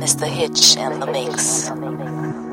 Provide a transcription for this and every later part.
Mr. Hitch and the Mix.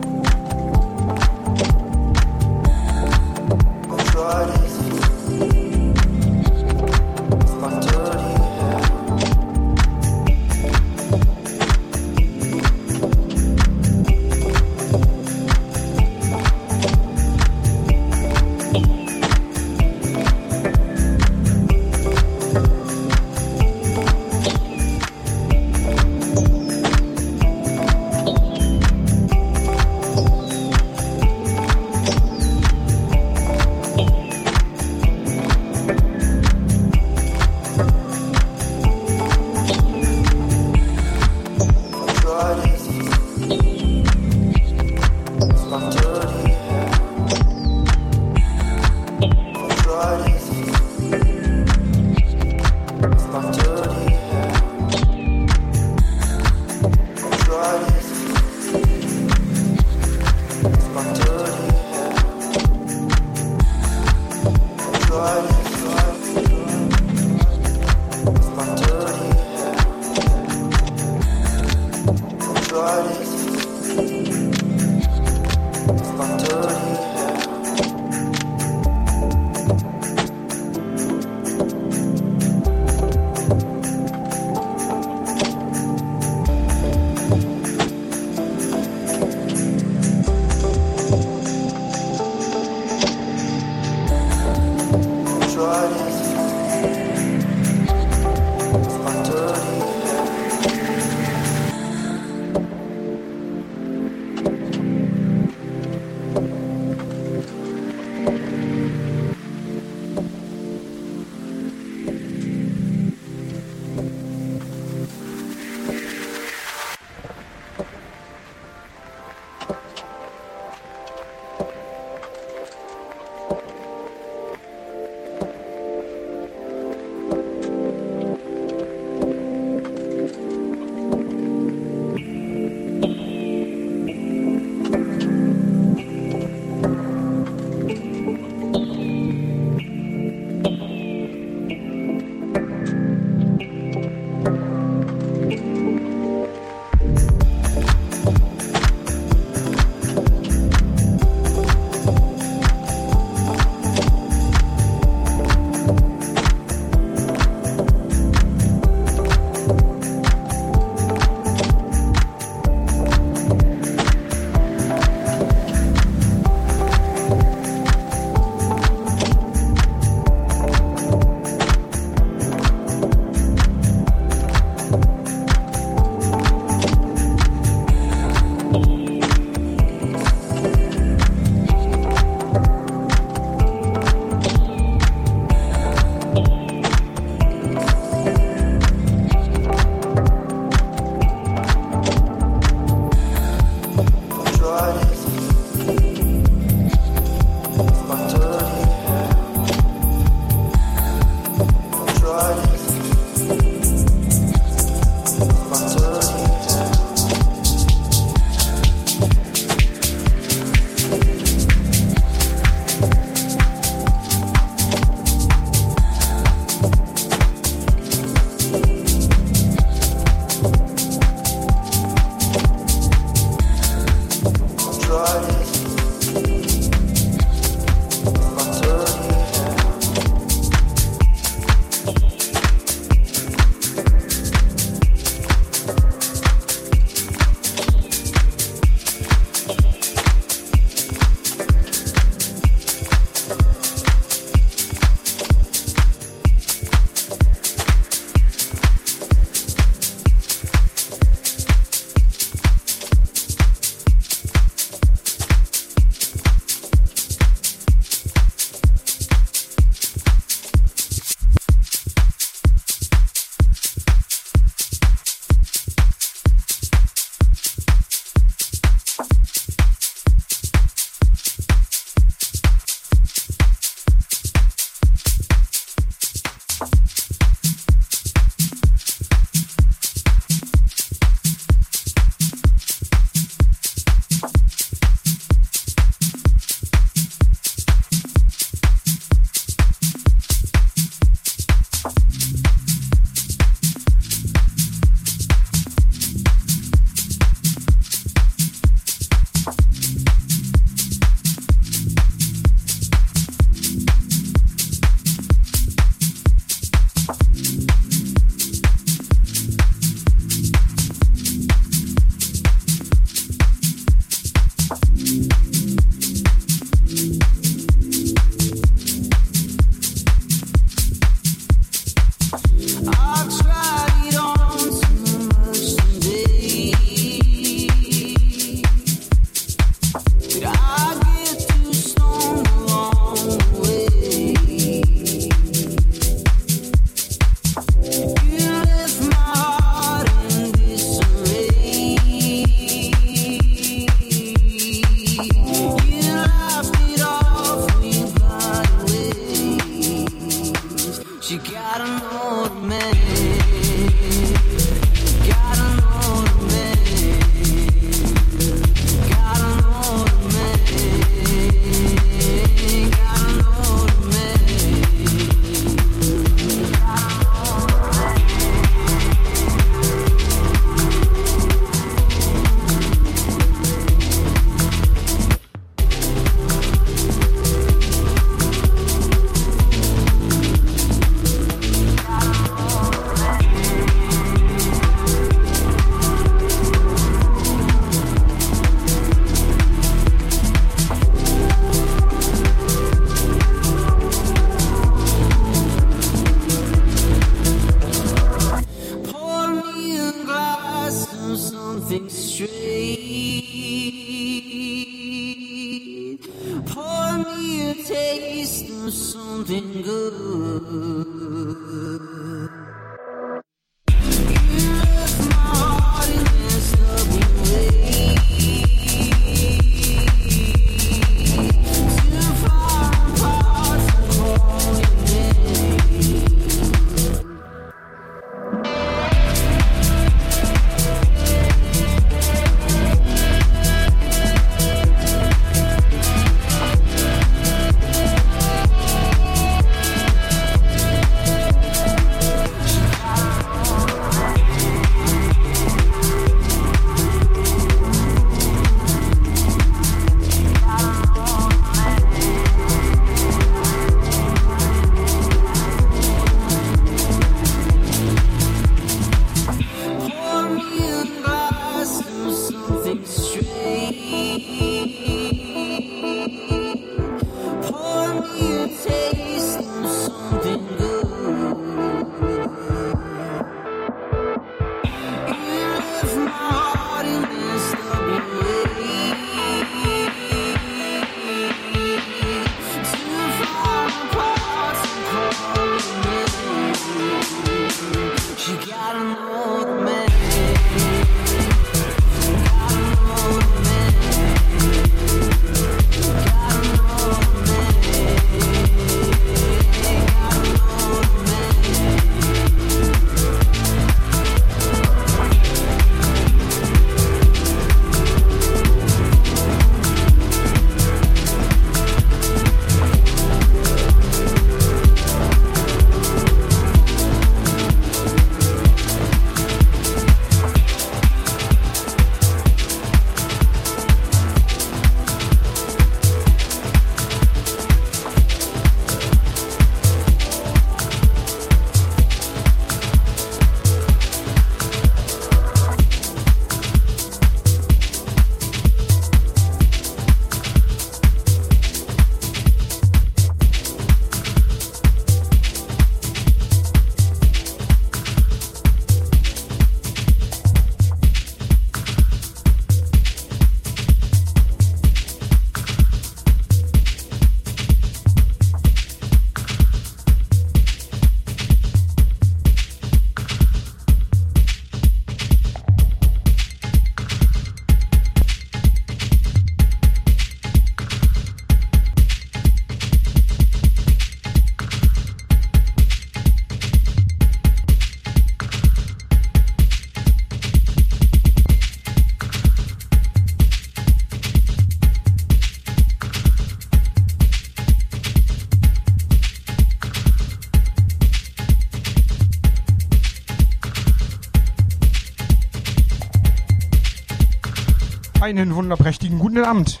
Einen wunderprächtigen guten Abend.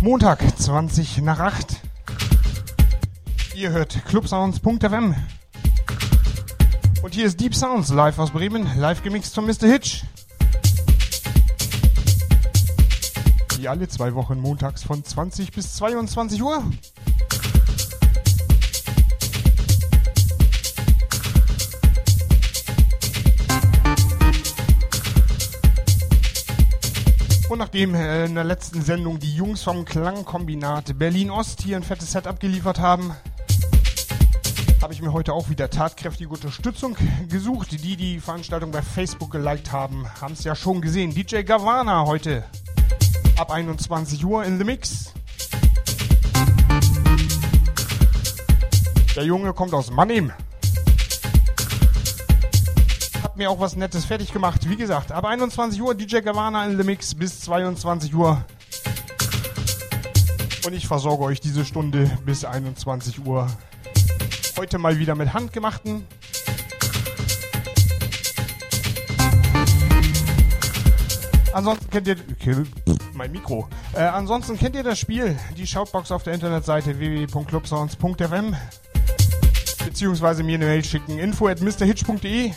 Montag, 20 nach 8. Ihr hört clubsounds.fm. Und hier ist Deep Sounds live aus Bremen, live gemixt von Mr. Hitch. Wie alle zwei Wochen montags von 20 bis 22 Uhr. Und nachdem äh, in der letzten Sendung die Jungs vom Klangkombinat Berlin Ost hier ein fettes Set abgeliefert haben, habe ich mir heute auch wieder tatkräftige Unterstützung gesucht. Die, die Veranstaltung bei Facebook geliked haben, haben es ja schon gesehen. DJ Gavana heute ab 21 Uhr in The Mix. Der Junge kommt aus Mannheim mir auch was Nettes fertig gemacht. Wie gesagt, ab 21 Uhr DJ Gavana in The Mix bis 22 Uhr. Und ich versorge euch diese Stunde bis 21 Uhr. Heute mal wieder mit handgemachten. Ansonsten kennt ihr mein Mikro. Äh, ansonsten kennt ihr das Spiel, die Shoutbox auf der Internetseite www.clubsounds.fm beziehungsweise mir eine Mail schicken info at mrhitch.de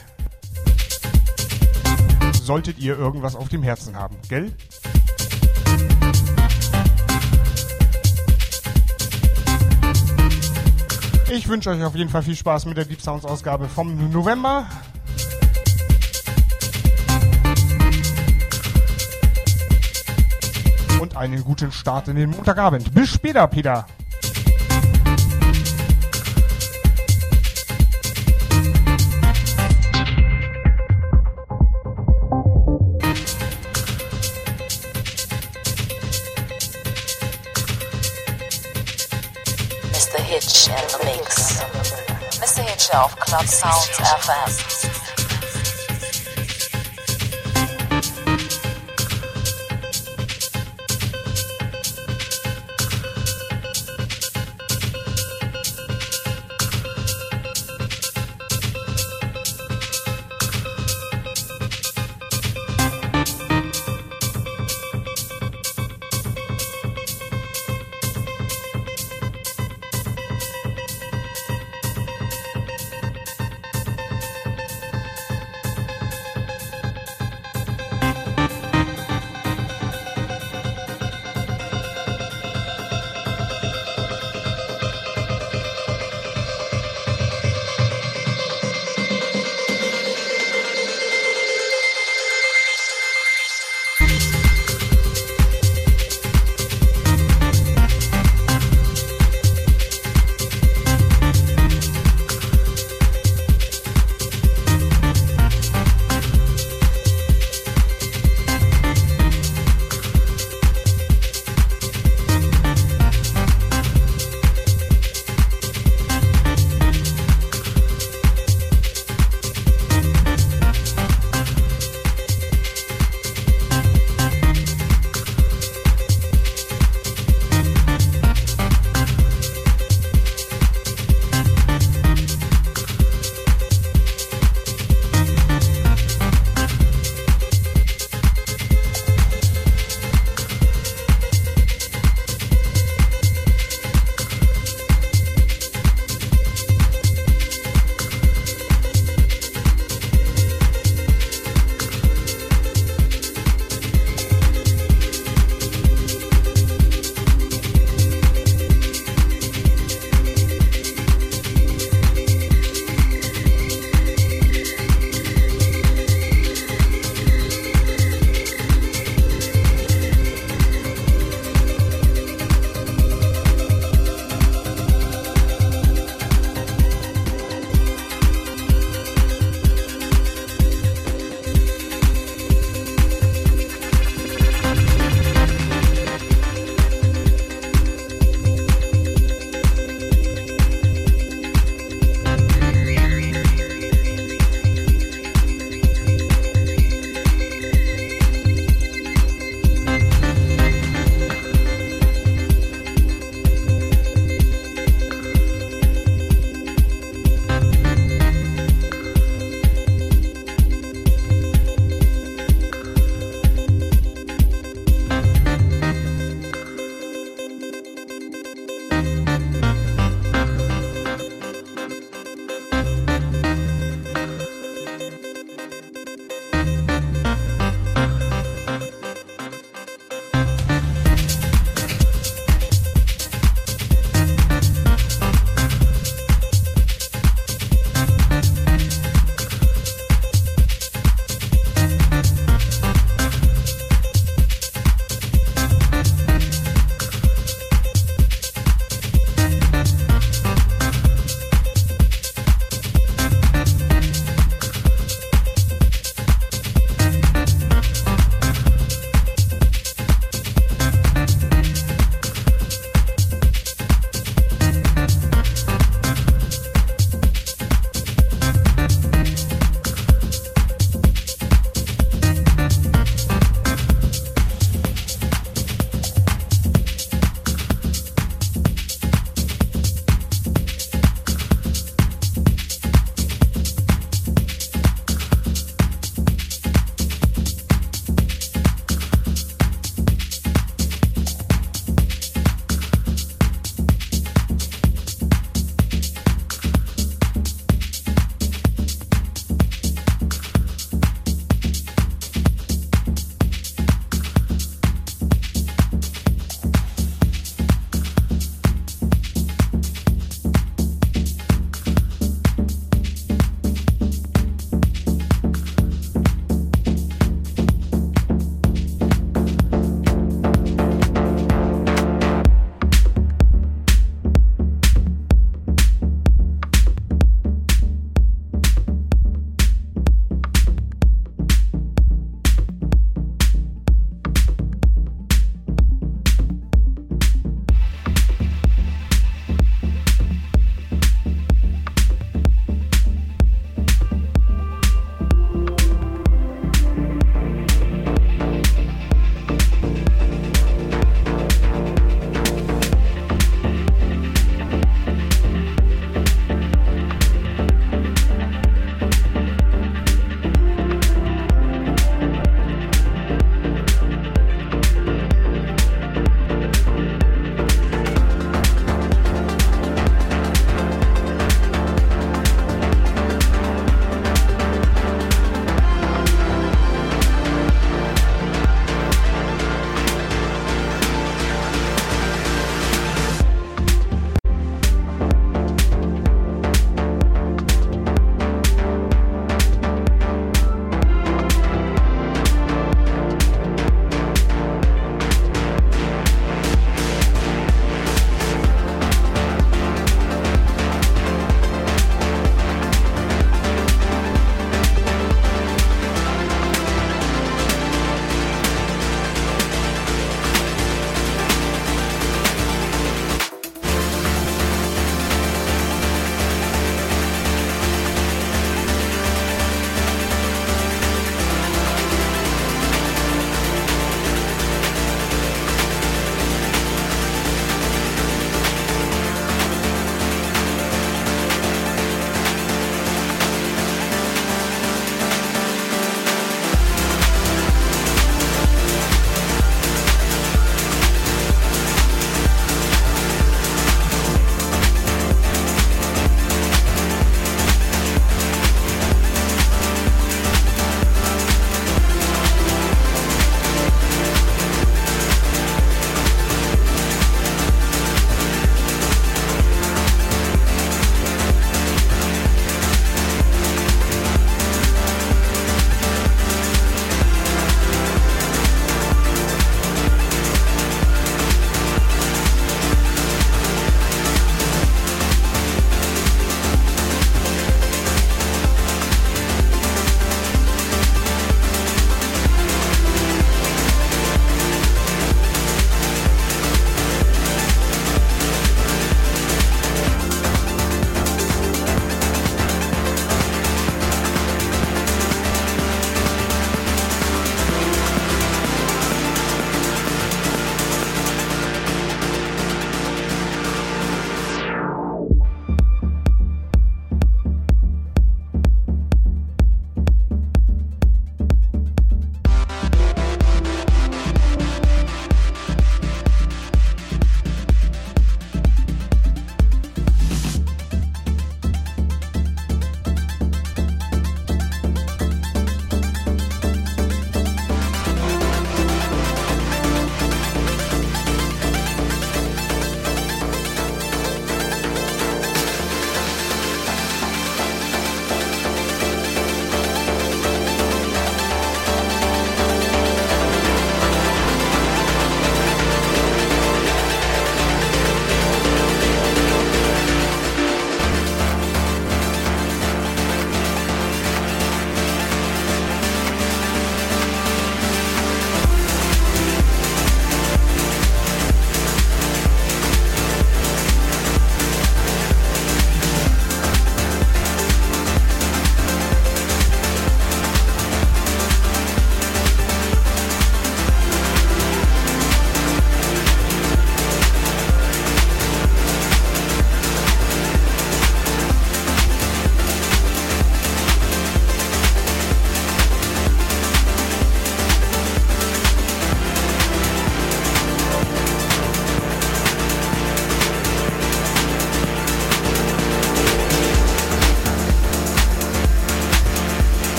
solltet ihr irgendwas auf dem Herzen haben, gell? Ich wünsche euch auf jeden Fall viel Spaß mit der Deep Sounds Ausgabe vom November. Und einen guten Start in den Montagabend. Bis später, Peter. Of Club Sounds FM.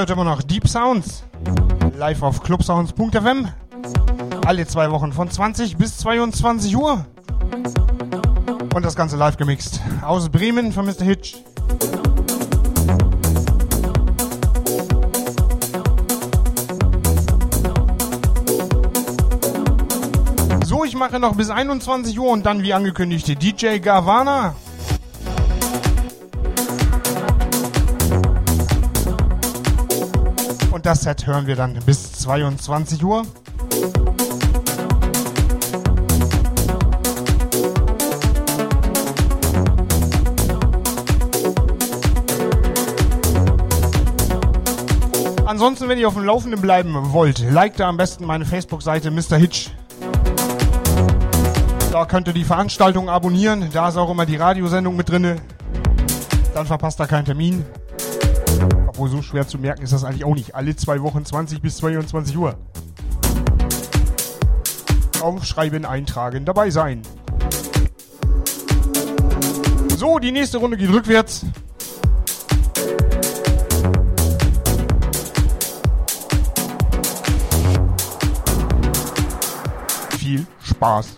Hört immer noch Deep Sounds. Live auf clubsounds.fm. Alle zwei Wochen von 20 bis 22 Uhr. Und das Ganze live gemixt. Aus Bremen von Mr. Hitch. So, ich mache noch bis 21 Uhr und dann wie angekündigt DJ Gavana. Und das Set hören wir dann bis 22 Uhr. Ansonsten, wenn ihr auf dem Laufenden bleiben wollt, liked da am besten meine Facebook-Seite Mr. Hitch. Da könnt ihr die Veranstaltung abonnieren. Da ist auch immer die Radiosendung mit drin. Dann verpasst ihr keinen Termin. Obwohl so schwer zu merken ist das eigentlich auch nicht. Alle zwei Wochen 20 bis 22 Uhr. Aufschreiben, eintragen, dabei sein. So, die nächste Runde geht rückwärts. viel Spaß.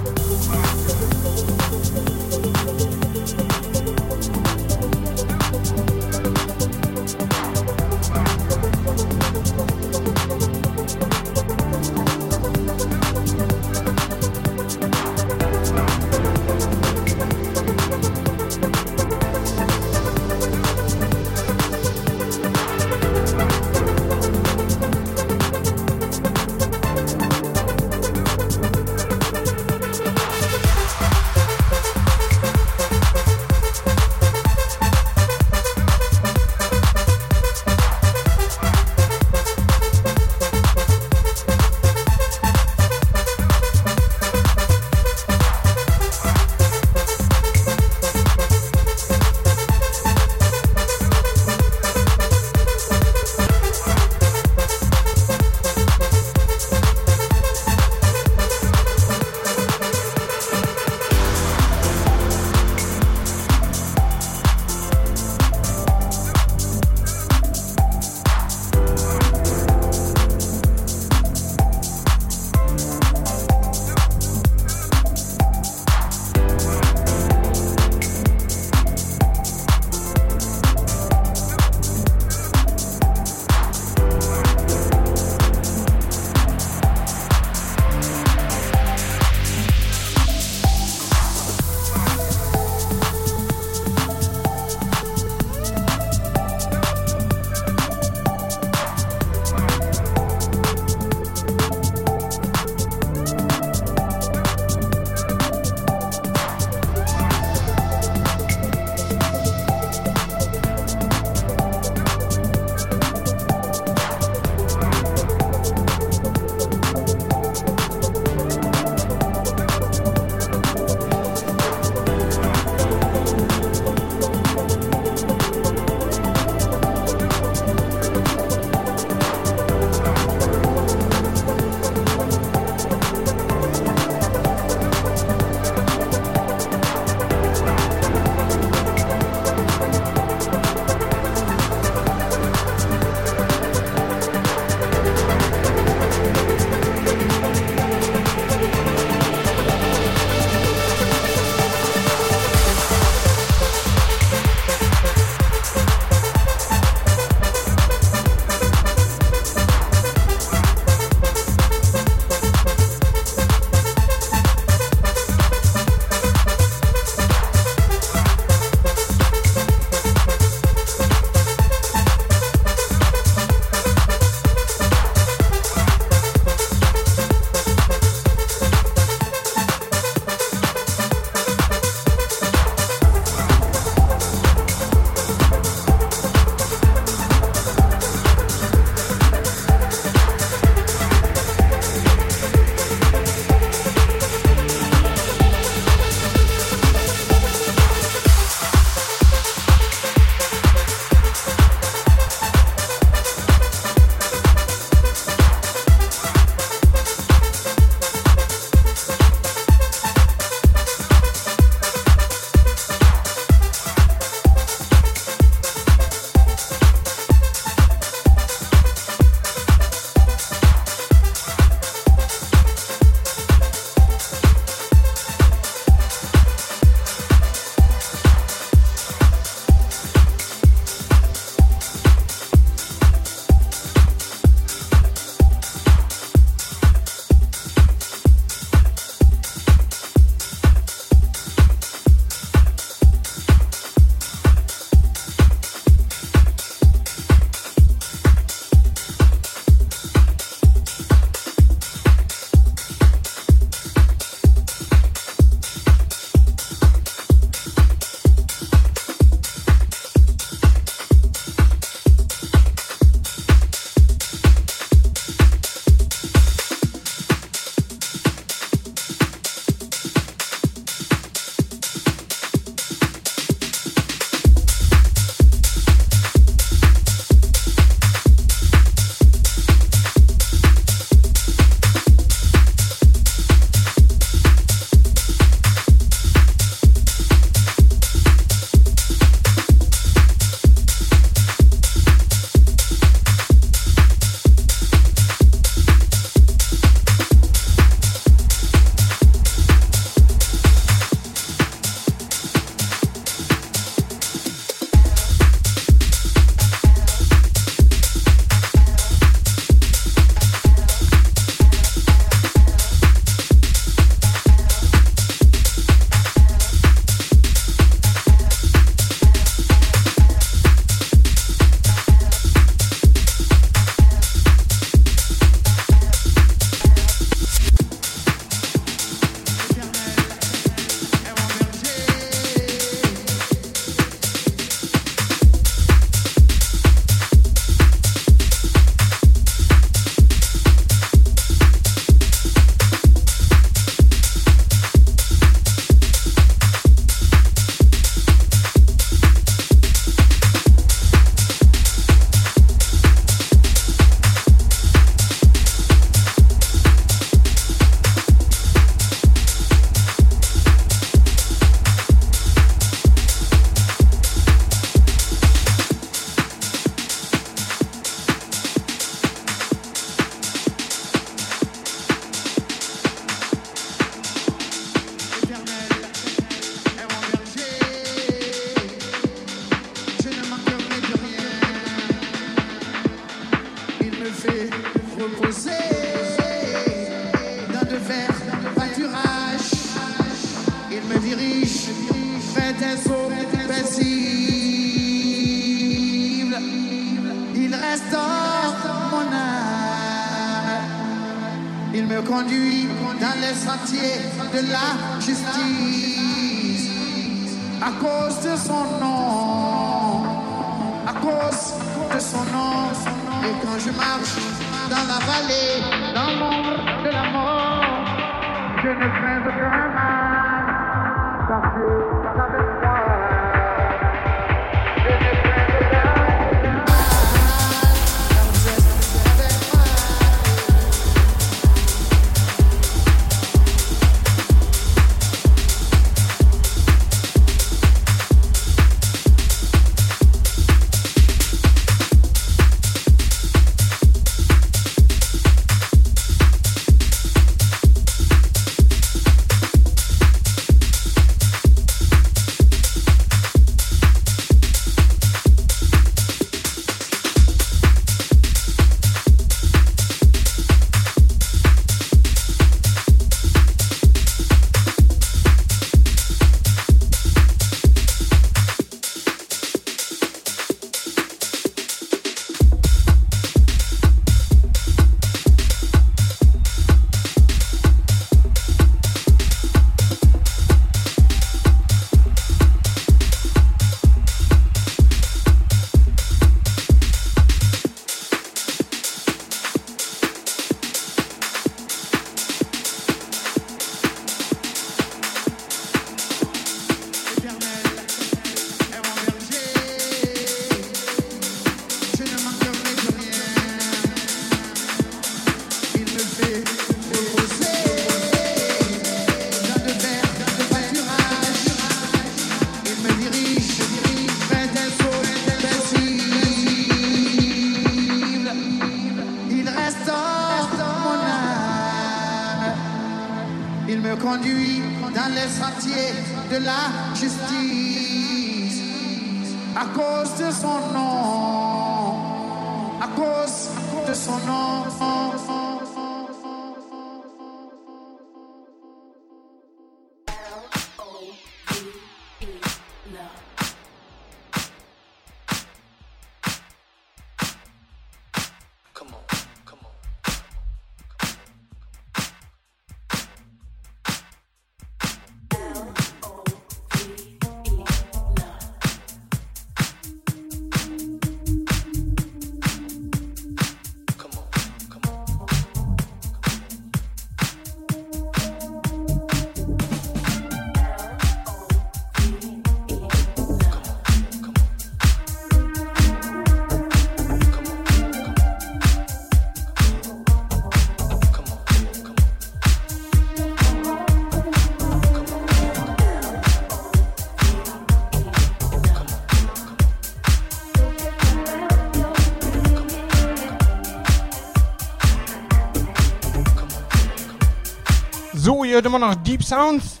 Ihr hört immer noch Deep Sounds.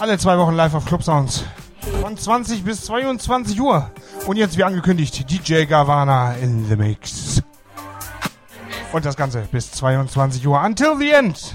Alle zwei Wochen live auf Club Sounds. Von 20 bis 22 Uhr. Und jetzt, wie angekündigt, DJ Gavana in the Mix. Und das Ganze bis 22 Uhr. Until the end.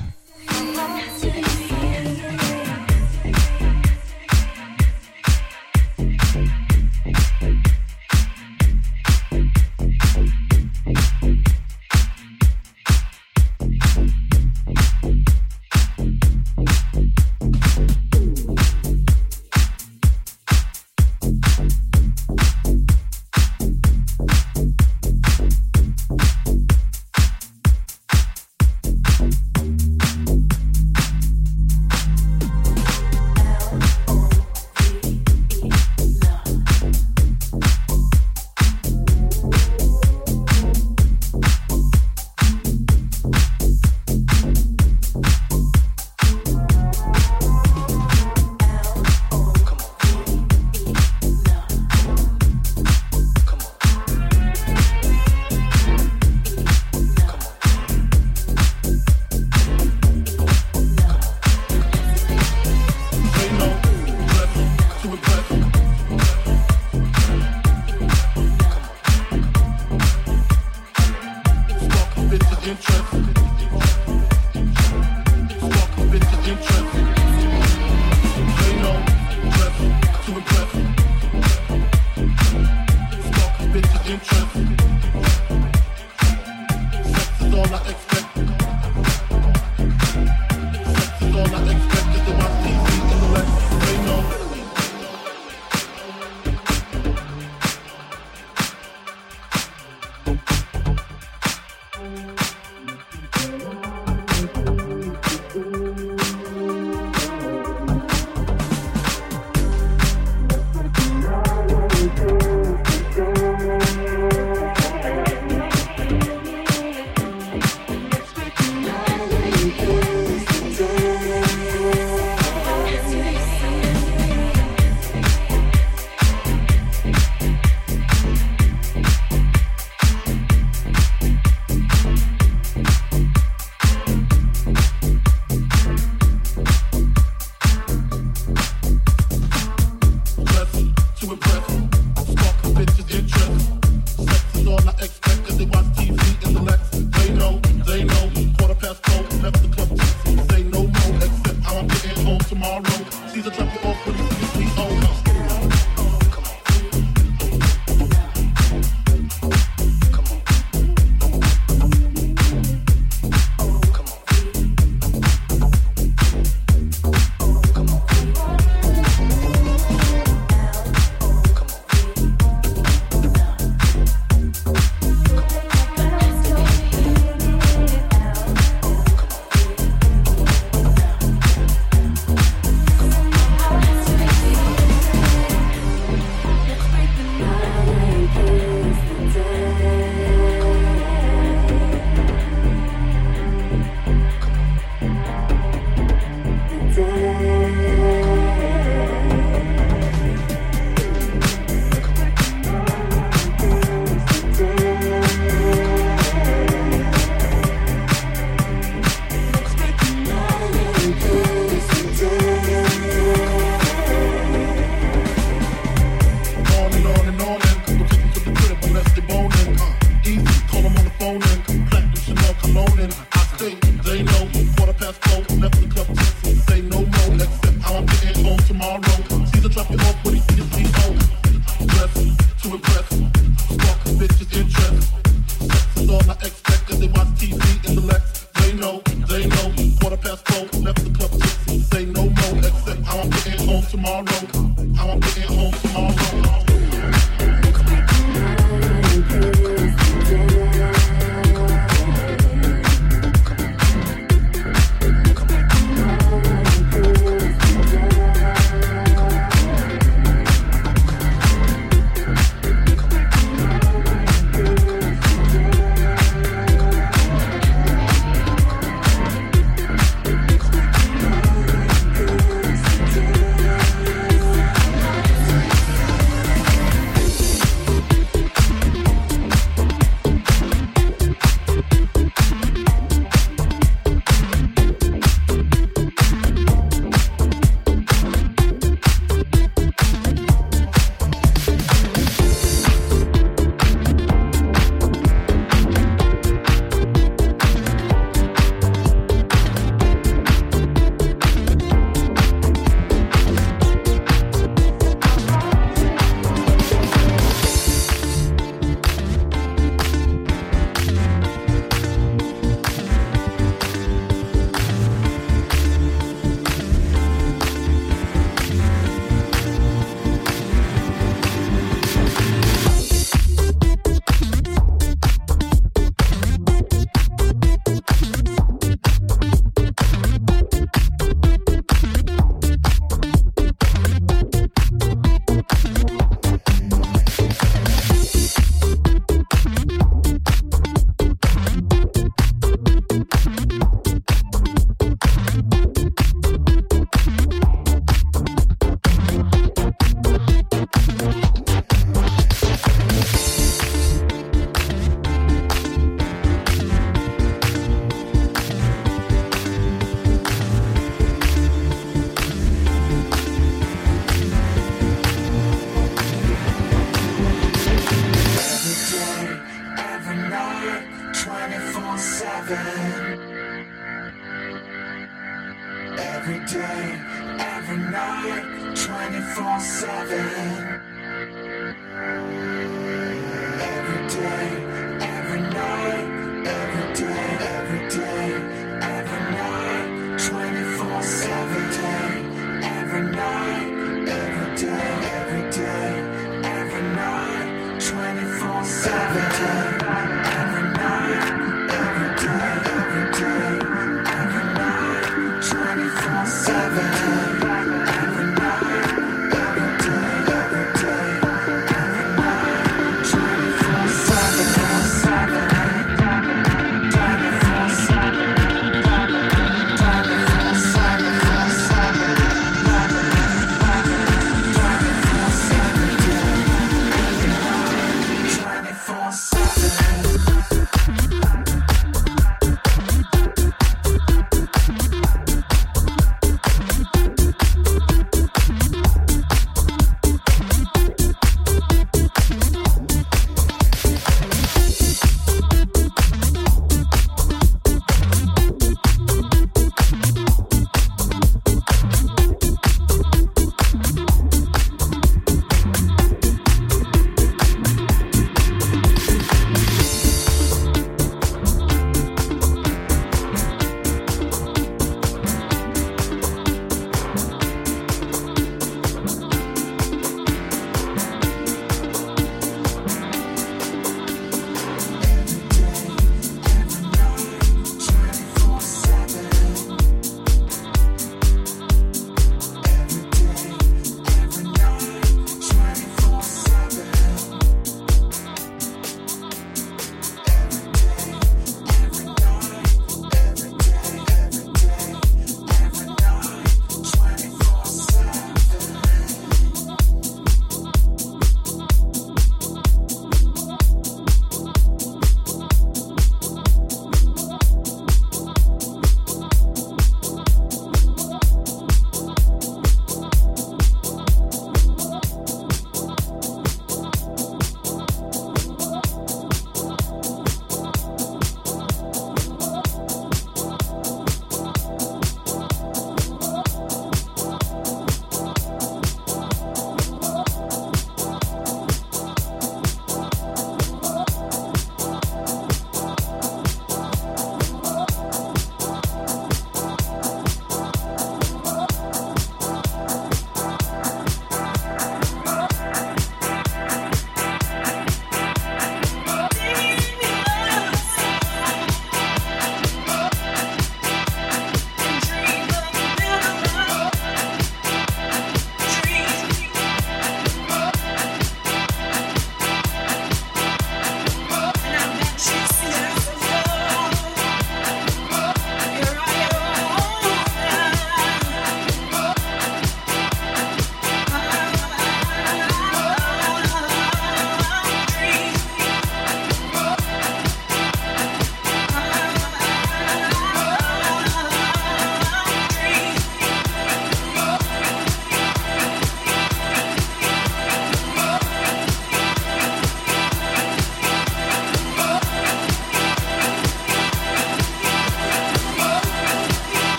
time.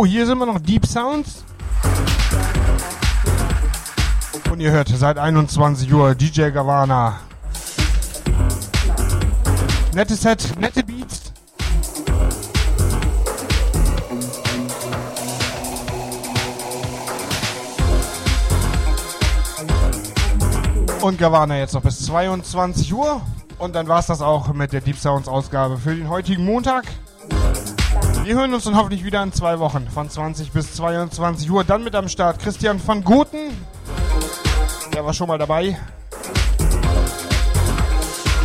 So, hier sind wir noch Deep Sounds. Und ihr hört seit 21 Uhr DJ Gavana. Nettes Set, nette Beats. Und Gavana jetzt noch bis 22 Uhr. Und dann war es das auch mit der Deep Sounds Ausgabe für den heutigen Montag. Wir hören uns dann hoffentlich wieder in zwei Wochen von 20 bis 22 Uhr. Dann mit am Start Christian van Goten. Der war schon mal dabei.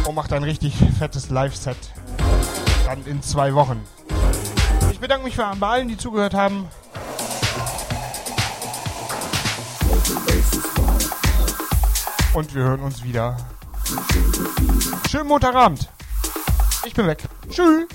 Und macht ein richtig fettes Live-Set. Dann in zwei Wochen. Ich bedanke mich für allen, die zugehört haben. Und wir hören uns wieder. Schönen Montagabend. Ich bin weg. Tschüss.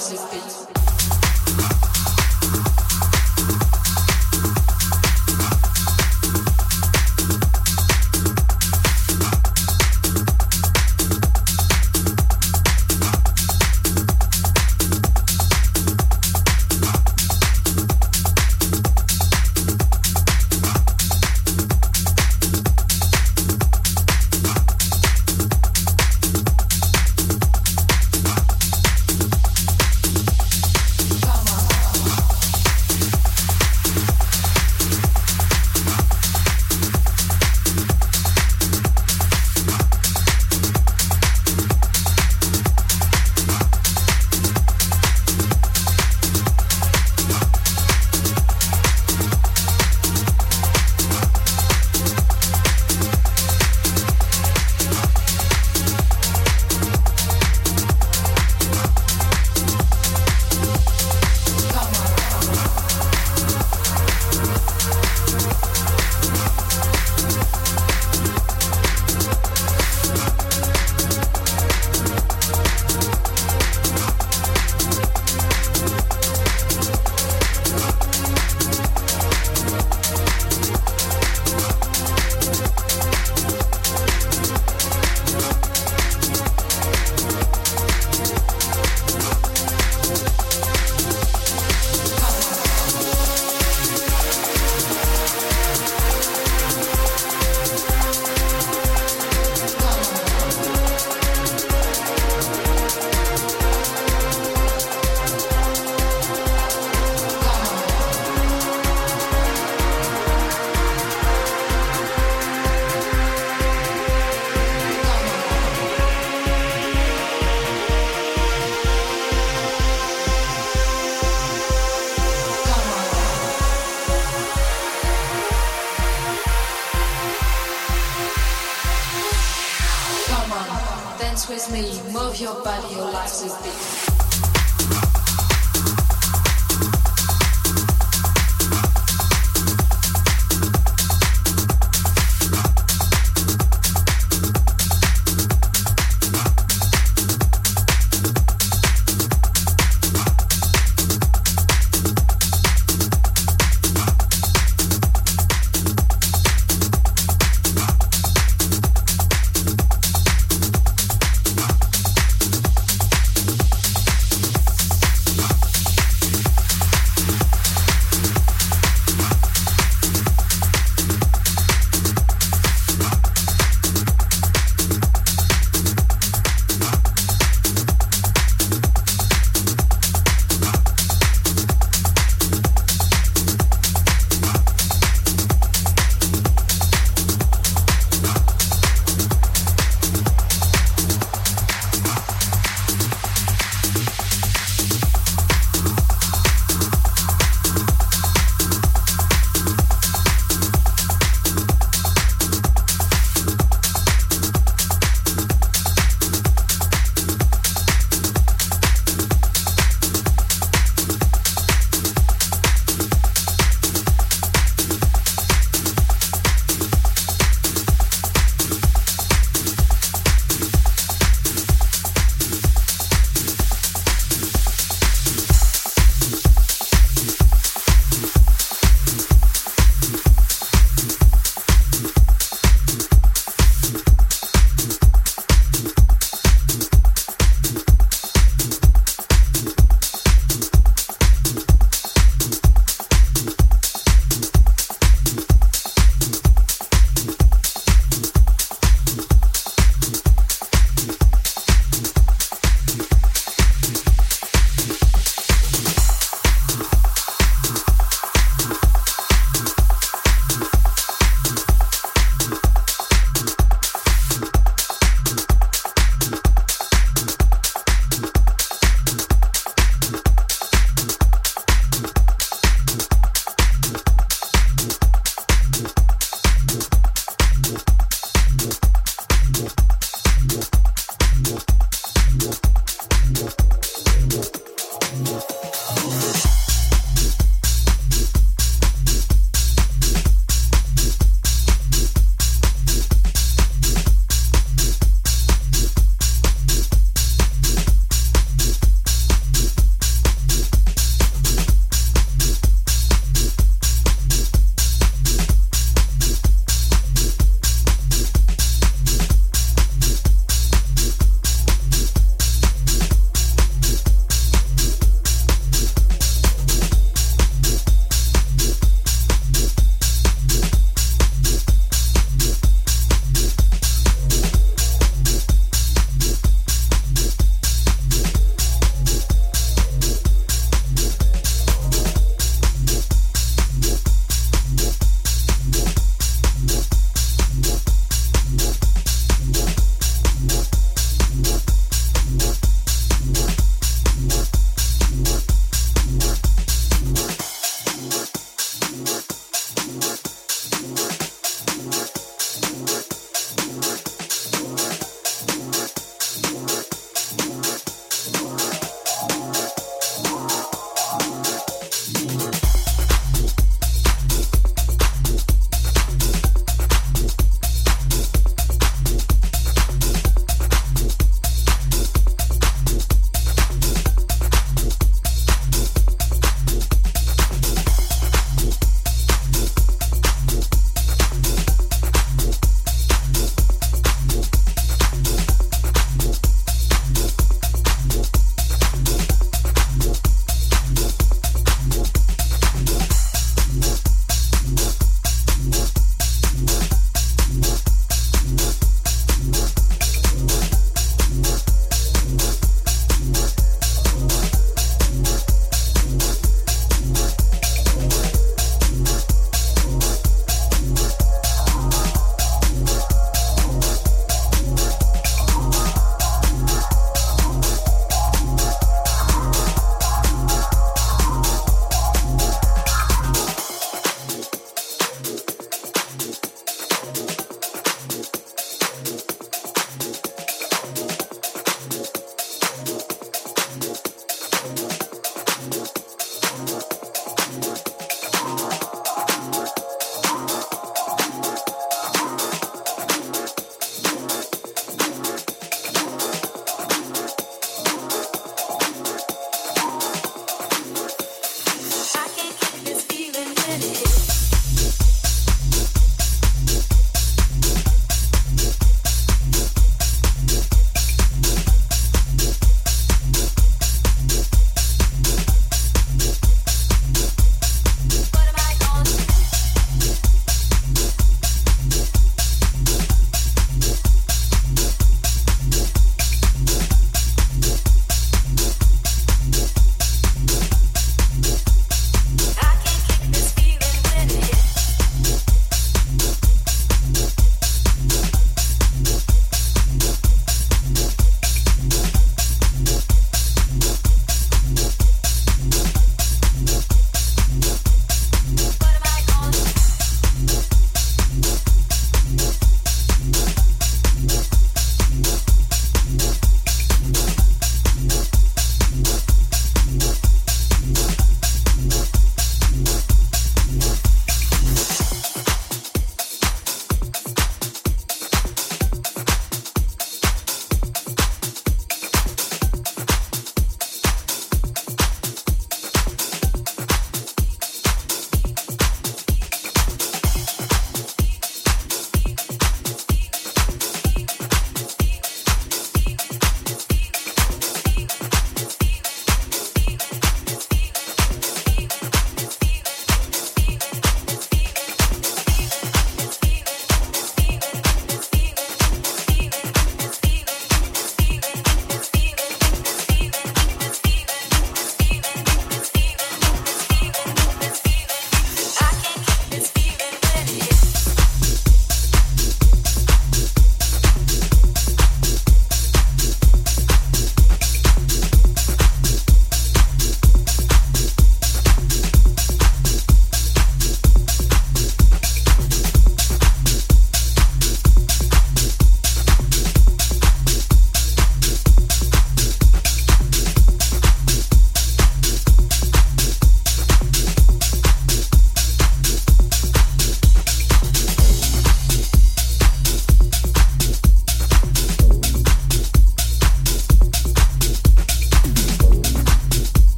Mississippi.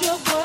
your